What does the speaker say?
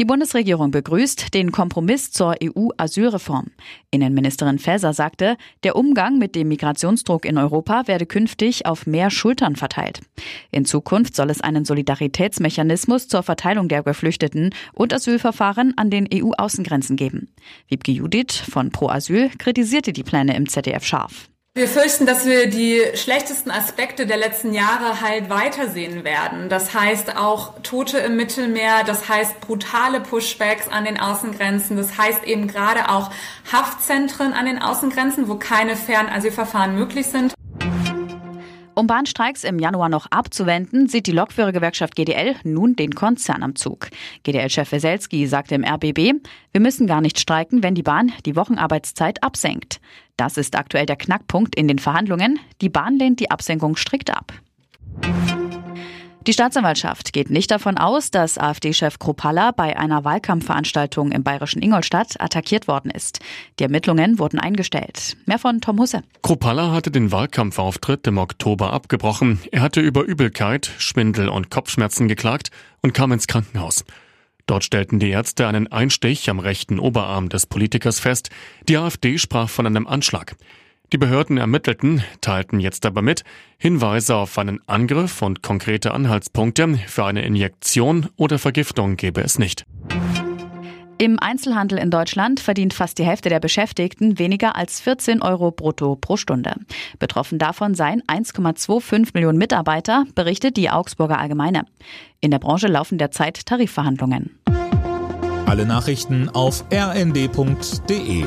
Die Bundesregierung begrüßt den Kompromiss zur EU-Asylreform. Innenministerin Faeser sagte, der Umgang mit dem Migrationsdruck in Europa werde künftig auf mehr Schultern verteilt. In Zukunft soll es einen Solidaritätsmechanismus zur Verteilung der Geflüchteten und Asylverfahren an den EU-Außengrenzen geben. Wiebke Judith von Pro Asyl kritisierte die Pläne im ZDF scharf. Wir fürchten, dass wir die schlechtesten Aspekte der letzten Jahre halt weitersehen werden. Das heißt auch Tote im Mittelmeer, das heißt brutale Pushbacks an den Außengrenzen, das heißt eben gerade auch Haftzentren an den Außengrenzen, wo keine Fernasylverfahren möglich sind. Um Bahnstreiks im Januar noch abzuwenden, sieht die Lokführergewerkschaft GDL nun den Konzern am Zug. GDL-Chef Weselski sagte im RBB, wir müssen gar nicht streiken, wenn die Bahn die Wochenarbeitszeit absenkt. Das ist aktuell der Knackpunkt in den Verhandlungen. Die Bahn lehnt die Absenkung strikt ab. Die Staatsanwaltschaft geht nicht davon aus, dass AfD-Chef Kropalla bei einer Wahlkampfveranstaltung im bayerischen Ingolstadt attackiert worden ist. Die Ermittlungen wurden eingestellt. Mehr von Tom Husse. Kropalla hatte den Wahlkampfauftritt im Oktober abgebrochen. Er hatte über Übelkeit, Schwindel und Kopfschmerzen geklagt und kam ins Krankenhaus. Dort stellten die Ärzte einen Einstich am rechten Oberarm des Politikers fest. Die AfD sprach von einem Anschlag. Die Behörden ermittelten, teilten jetzt aber mit, Hinweise auf einen Angriff und konkrete Anhaltspunkte für eine Injektion oder Vergiftung gebe es nicht. Im Einzelhandel in Deutschland verdient fast die Hälfte der Beschäftigten weniger als 14 Euro brutto pro Stunde. Betroffen davon seien 1,25 Millionen Mitarbeiter, berichtet die Augsburger Allgemeine. In der Branche laufen derzeit Tarifverhandlungen. Alle Nachrichten auf rnd.de